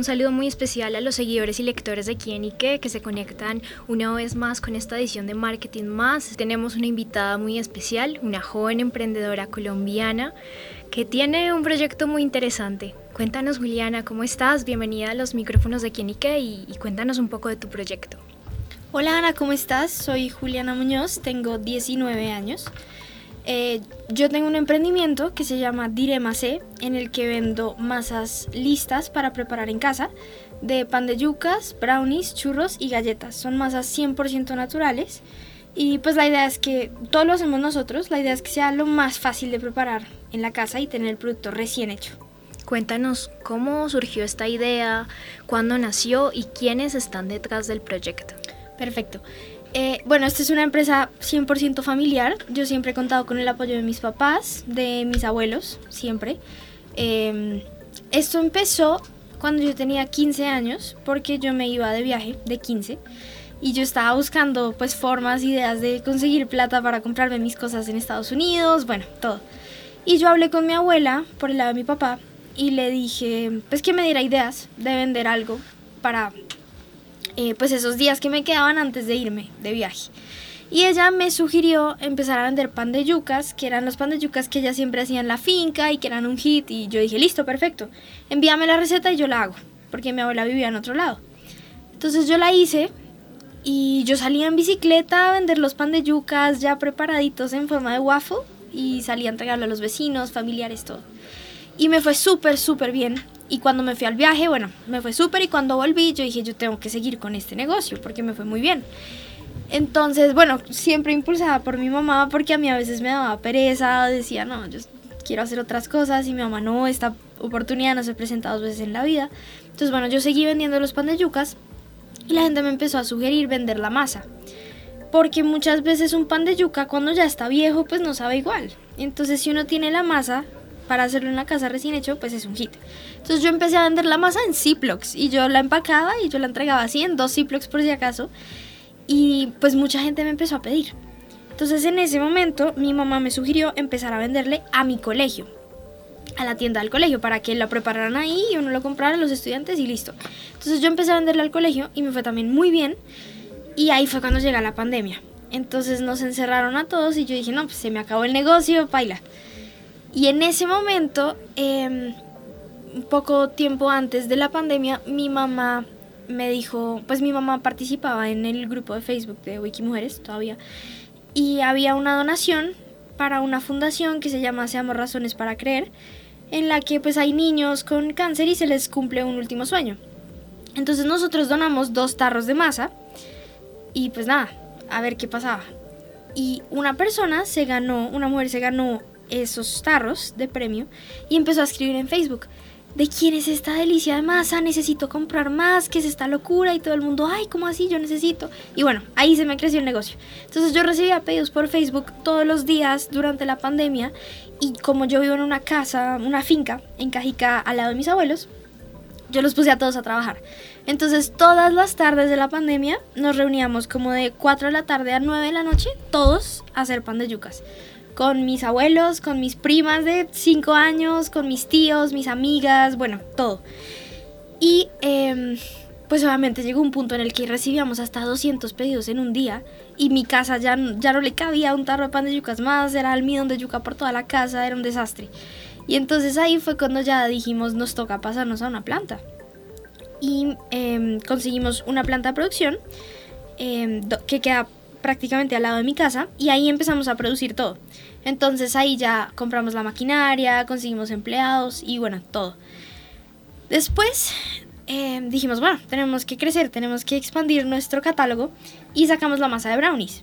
Un saludo muy especial a los seguidores y lectores de Quién y qué que se conectan una vez más con esta edición de Marketing Más. Tenemos una invitada muy especial, una joven emprendedora colombiana que tiene un proyecto muy interesante. Cuéntanos Juliana, ¿cómo estás? Bienvenida a los micrófonos de Quién y qué y, y cuéntanos un poco de tu proyecto. Hola Ana, ¿cómo estás? Soy Juliana Muñoz, tengo 19 años. Eh, yo tengo un emprendimiento que se llama Direma C, en el que vendo masas listas para preparar en casa de pan de yucas, brownies, churros y galletas. Son masas 100% naturales. Y pues la idea es que todo lo hacemos nosotros, la idea es que sea lo más fácil de preparar en la casa y tener el producto recién hecho. Cuéntanos cómo surgió esta idea, cuándo nació y quiénes están detrás del proyecto. Perfecto. Eh, bueno, esta es una empresa 100% familiar. Yo siempre he contado con el apoyo de mis papás, de mis abuelos, siempre. Em, esto empezó cuando yo tenía 15 años, porque yo me iba de viaje de 15 y yo estaba buscando pues formas, ideas de conseguir plata para comprarme mis cosas en Estados Unidos, bueno, todo. Y yo hablé con mi abuela por el lado de mi papá y le dije pues que me diera ideas de vender algo para eh, pues esos días que me quedaban antes de irme de viaje. Y ella me sugirió empezar a vender pan de yucas, que eran los pan de yucas que ella siempre hacía en la finca y que eran un hit. Y yo dije, listo, perfecto, envíame la receta y yo la hago, porque mi abuela vivía en otro lado. Entonces yo la hice y yo salía en bicicleta a vender los pan de yucas ya preparaditos en forma de waffle y salía a entregarlo a los vecinos, familiares, todo. Y me fue súper, súper bien. Y cuando me fui al viaje, bueno, me fue súper y cuando volví yo dije, yo tengo que seguir con este negocio porque me fue muy bien. Entonces, bueno, siempre impulsada por mi mamá porque a mí a veces me daba pereza, decía, no, yo quiero hacer otras cosas y mi mamá no, esta oportunidad no se presenta dos veces en la vida. Entonces, bueno, yo seguí vendiendo los pan de yucas y la gente me empezó a sugerir vender la masa. Porque muchas veces un pan de yuca cuando ya está viejo pues no sabe igual. Entonces si uno tiene la masa para hacerlo en una casa recién hecho, pues es un hit. Entonces yo empecé a vender la masa en Ziplocs y yo la empacaba y yo la entregaba así en dos Ziplocs por si acaso. Y pues mucha gente me empezó a pedir. Entonces en ese momento mi mamá me sugirió empezar a venderle a mi colegio, a la tienda del colegio, para que la prepararan ahí y uno lo comprara los estudiantes y listo. Entonces yo empecé a venderle al colegio y me fue también muy bien. Y ahí fue cuando llega la pandemia. Entonces nos encerraron a todos y yo dije, no, pues se me acabó el negocio, paila. Y en ese momento, un poco tiempo antes de la pandemia, mi mamá me dijo, pues mi mamá participaba en el grupo de Facebook de Wikimujeres todavía, y había una donación para una fundación que se llama Seamos Razones para Creer, en la que pues hay niños con cáncer y se les cumple un último sueño. Entonces nosotros donamos dos tarros de masa y pues nada, a ver qué pasaba. Y una persona se ganó, una mujer se ganó esos tarros de premio y empezó a escribir en Facebook. ¿De quién es esta delicia de masa? Necesito comprar más, ¿qué es esta locura? Y todo el mundo, ay, ¿cómo así? Yo necesito. Y bueno, ahí se me creció el negocio. Entonces yo recibía pedidos por Facebook todos los días durante la pandemia. Y como yo vivo en una casa, una finca en Cajica al lado de mis abuelos, yo los puse a todos a trabajar. Entonces todas las tardes de la pandemia nos reuníamos como de 4 de la tarde a 9 de la noche, todos a hacer pan de yucas con mis abuelos, con mis primas de 5 años, con mis tíos, mis amigas, bueno, todo. Y em, pues obviamente llegó un punto en el que recibíamos hasta 200 pedidos en un día y mi casa ya, ya no le cabía un tarro de pan de yucas más, era almidón de yuca por toda la casa, era un desastre. Y entonces ahí fue cuando ya dijimos nos toca pasarnos a una planta. Y em, conseguimos una planta de producción em, que queda prácticamente al lado de mi casa y ahí empezamos a producir todo. Entonces ahí ya compramos la maquinaria, conseguimos empleados y bueno, todo. Después eh, dijimos, bueno, tenemos que crecer, tenemos que expandir nuestro catálogo y sacamos la masa de brownies.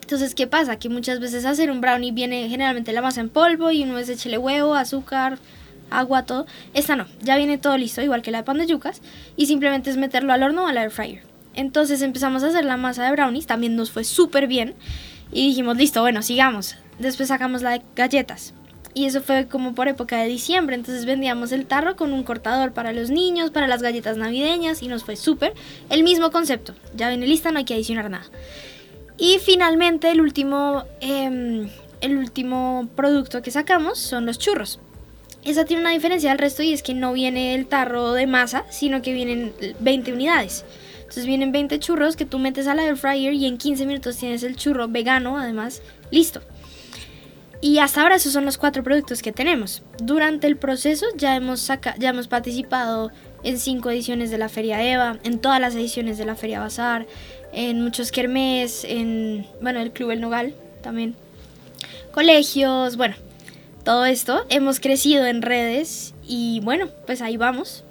Entonces, ¿qué pasa? Que muchas veces hacer un brownie viene generalmente la masa en polvo y uno es echele huevo, azúcar, agua, todo. Esta no, ya viene todo listo, igual que la de pan de yucas, y simplemente es meterlo al horno o al air fryer. Entonces empezamos a hacer la masa de brownies, también nos fue súper bien. Y dijimos, listo, bueno, sigamos. Después sacamos la de galletas. Y eso fue como por época de diciembre. Entonces vendíamos el tarro con un cortador para los niños, para las galletas navideñas. Y nos fue súper. El mismo concepto. Ya viene lista, no hay que adicionar nada. Y finalmente el último, em, el último producto que sacamos son los churros. Esa tiene una diferencia del resto y es que no viene el tarro de masa, sino que vienen 20 unidades. Entonces vienen 20 churros que tú metes a la air fryer y en 15 minutos tienes el churro vegano, además, listo. Y hasta ahora esos son los cuatro productos que tenemos. Durante el proceso ya hemos, ya hemos participado en cinco ediciones de la Feria Eva, en todas las ediciones de la Feria Bazar, en muchos kermés, en bueno, el Club El Nogal también. Colegios, bueno, todo esto. Hemos crecido en redes y bueno, pues ahí vamos.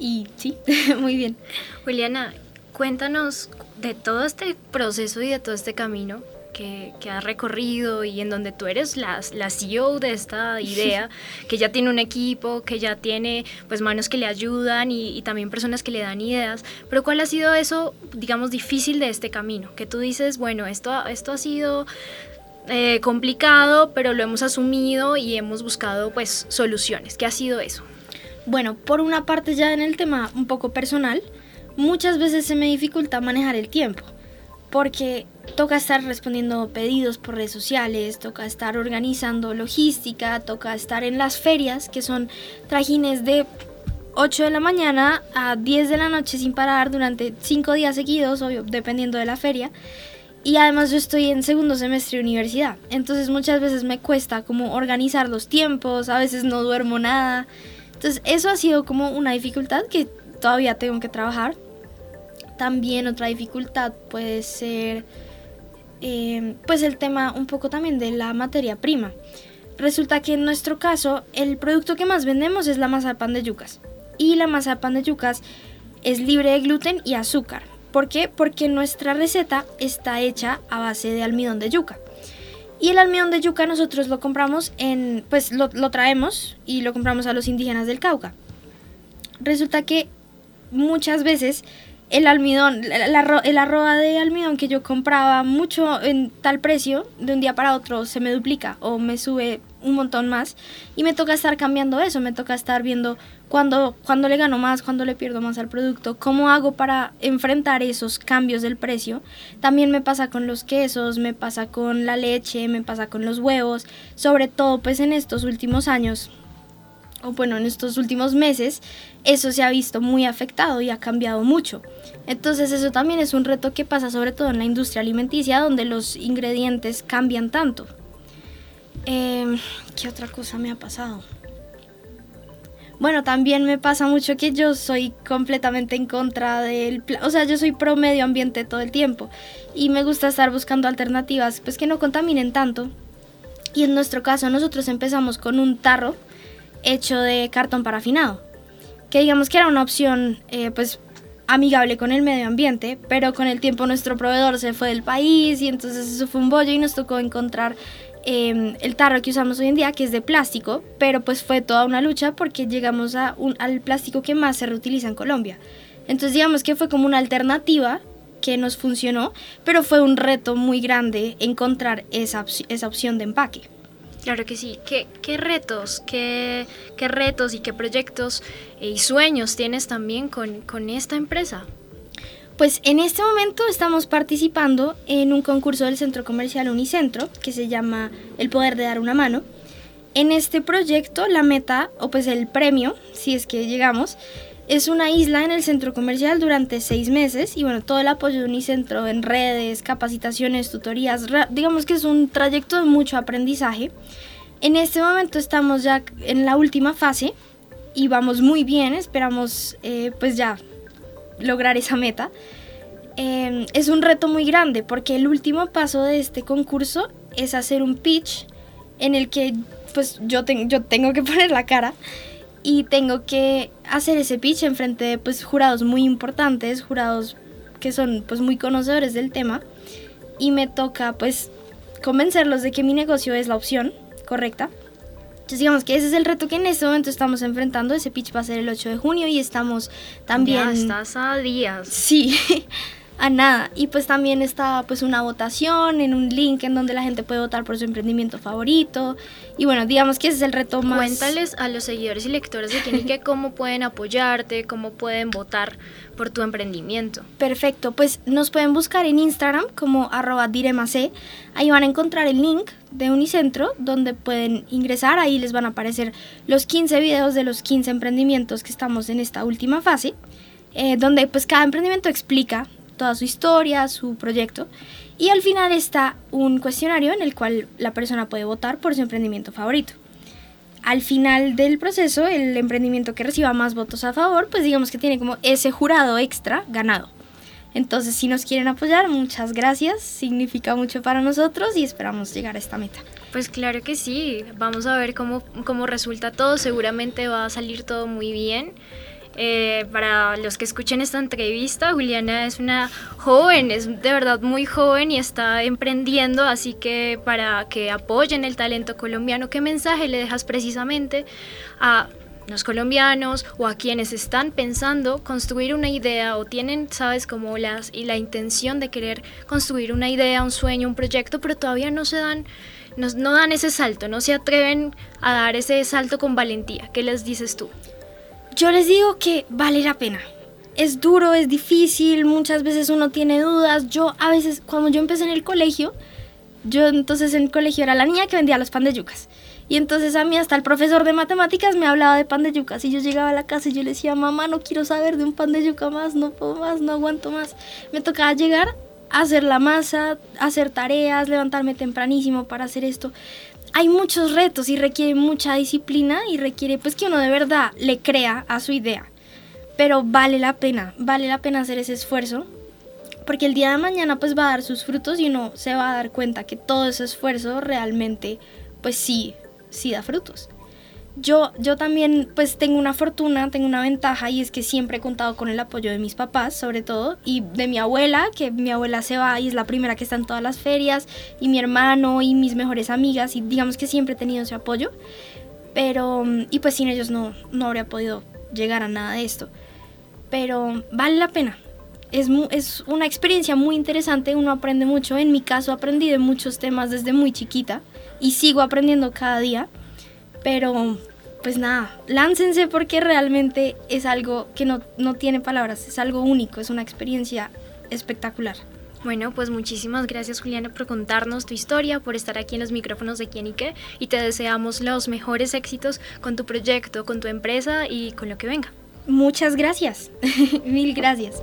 Y sí, muy bien. Juliana, cuéntanos de todo este proceso y de todo este camino que, que, has recorrido y en donde tú eres la, la CEO de esta idea, que ya tiene un equipo, que ya tiene pues manos que le ayudan y, y, también personas que le dan ideas, pero ¿cuál ha sido eso, digamos, difícil de este camino? Que tú dices, bueno, esto, esto ha sido eh, complicado, pero lo hemos asumido y hemos buscado pues soluciones. ¿Qué ha sido eso? Bueno, por una parte ya en el tema un poco personal, muchas veces se me dificulta manejar el tiempo, porque toca estar respondiendo pedidos por redes sociales, toca estar organizando logística, toca estar en las ferias, que son trajines de 8 de la mañana a 10 de la noche sin parar durante 5 días seguidos, obvio, dependiendo de la feria. Y además yo estoy en segundo semestre de universidad, entonces muchas veces me cuesta como organizar los tiempos, a veces no duermo nada. Entonces eso ha sido como una dificultad que todavía tengo que trabajar. También otra dificultad puede ser eh, pues el tema un poco también de la materia prima. Resulta que en nuestro caso el producto que más vendemos es la masa de pan de yucas. Y la masa de pan de yucas es libre de gluten y azúcar. ¿Por qué? Porque nuestra receta está hecha a base de almidón de yuca. Y el almidón de yuca nosotros lo compramos en, pues lo, traemos y lo compramos a los indígenas del Cauca. Resulta que muchas veces el almidón, el arroba de almidón que yo compraba mucho en tal precio, de un día para otro se me duplica o me sube un montón más y me toca estar cambiando eso, me toca estar viendo cuándo, cuando le gano más, cuándo le pierdo más al producto, cómo hago para enfrentar esos cambios del precio. También me pasa con los quesos, me pasa con la leche, me pasa con los huevos, sobre todo pues en estos últimos años o bueno, en estos últimos meses, eso se ha visto muy afectado y ha cambiado mucho. Entonces eso también es un reto que pasa sobre todo en la industria alimenticia, donde los ingredientes cambian tanto. Em, ¿Qué otra cosa me ha pasado? Bueno, también me pasa mucho que yo soy completamente en contra del... O sea, yo soy pro medio ambiente todo el tiempo y me gusta estar buscando alternativas pues que no contaminen tanto. Y en nuestro caso nosotros empezamos con un tarro hecho de cartón parafinado, que digamos que era una opción eh, pues amigable con el medio ambiente, pero con el tiempo nuestro proveedor se fue del país y entonces eso fue un bollo y nos tocó encontrar Em, el tarro que usamos hoy en día, que es de plástico, pero pues fue toda una lucha porque llegamos a un, al plástico que más se reutiliza en Colombia. Entonces digamos que fue como una alternativa que nos funcionó, pero fue un reto muy grande encontrar esa, esa opción de empaque. Claro que sí. ¿Qué, retos, qué, qué, retos y qué proyectos y sueños tienes también con, con esta empresa? Pues en este momento estamos participando en un concurso del Centro Comercial Unicentro que se llama El Poder de Dar una Mano. En este proyecto la meta, o pues el premio, si es que llegamos, es una isla en el centro comercial durante seis meses y bueno, todo el apoyo de Unicentro en redes, capacitaciones, tutorías, digamos que es un trayecto de mucho aprendizaje. En este momento estamos ya en la última fase y vamos muy bien, esperamos eh, pues ya lograr esa meta. Em, es un reto muy grande porque el último paso de este concurso es hacer un pitch en el que pues yo, yo tengo que poner la cara y tengo que hacer ese pitch en frente de pues jurados muy importantes, jurados que son pues muy conocedores del tema y me toca pues convencerlos de que mi negocio es la opción correcta entonces digamos que ese es el reto que en este momento estamos enfrentando. Ese pitch va a ser el 8 de junio y estamos también... Ya estás a días. Sí, a nada. Y pues también está pues una votación en un link en donde la gente puede votar por su emprendimiento favorito. Y bueno, digamos que ese es el reto más... Cuéntales a los seguidores y lectores de Quienique cómo pueden apoyarte, cómo pueden votar por tu emprendimiento. Perfecto, pues nos pueden buscar en Instagram como arroba diremacé. Ahí van a encontrar el link de Unicentro donde pueden ingresar. Ahí les van a aparecer los 15 videos de los 15 emprendimientos que estamos en esta última fase. Eh, donde pues cada emprendimiento explica toda su historia, su proyecto. Y al final está un cuestionario en el cual la persona puede votar por su emprendimiento favorito. Al final del proceso, el emprendimiento que reciba más votos a favor, pues digamos que tiene como ese jurado extra ganado. Entonces, si nos quieren apoyar, muchas gracias, significa mucho para nosotros y esperamos llegar a esta meta. Pues claro que sí, vamos a ver cómo, cómo resulta todo, seguramente va a salir todo muy bien. Eh, para los que escuchen esta entrevista, Juliana es una joven, es de verdad muy joven y está emprendiendo, así que para que apoyen el talento colombiano, ¿qué mensaje le dejas precisamente a los colombianos o a quienes están pensando construir una idea o tienen, sabes, como las y la intención de querer construir una idea, un sueño, un proyecto, pero todavía no se dan no, no dan ese salto, no se atreven a dar ese salto con valentía. ¿Qué les dices tú? Yo les digo que vale la pena. Es duro, es difícil, muchas veces uno tiene dudas. Yo a veces, cuando yo empecé en el colegio, yo entonces en el colegio era la niña que vendía los pan de yucas. Y entonces a mí hasta el profesor de matemáticas me hablaba de pan de yucas. Y yo llegaba a la casa y yo le decía, mamá, no quiero saber de un pan de yuca más, no puedo más, no aguanto más. Me tocaba llegar hacer la masa, hacer tareas, levantarme tempranísimo para hacer esto hay muchos retos y requiere mucha disciplina y requiere pues que uno de verdad le crea a su idea. Pero vale la pena, vale la pena hacer ese esfuerzo porque el día de mañana pues va a dar sus frutos y uno se va a dar cuenta que todo ese esfuerzo realmente pues sí, sí da frutos. Yo, yo también pues tengo una fortuna, tengo una ventaja y es que siempre he contado con el apoyo de mis papás sobre todo y de mi abuela, que mi abuela se va y es la primera que está en todas las ferias y mi hermano y mis mejores amigas y digamos que siempre he tenido ese apoyo. Pero, y pues sin ellos no, no habría podido llegar a nada de esto. Pero vale la pena. Es, es una experiencia muy interesante, uno aprende mucho. En mi caso aprendí de muchos temas desde muy chiquita y sigo aprendiendo cada día. Pero pues nada, láncense porque realmente es algo que no, no tiene palabras, es algo único, es una experiencia espectacular. Bueno, pues muchísimas gracias Juliana por contarnos tu historia, por estar aquí en los micrófonos de Quién y qué y te deseamos los mejores éxitos con tu proyecto, con tu empresa y con lo que venga. Muchas gracias, mil gracias.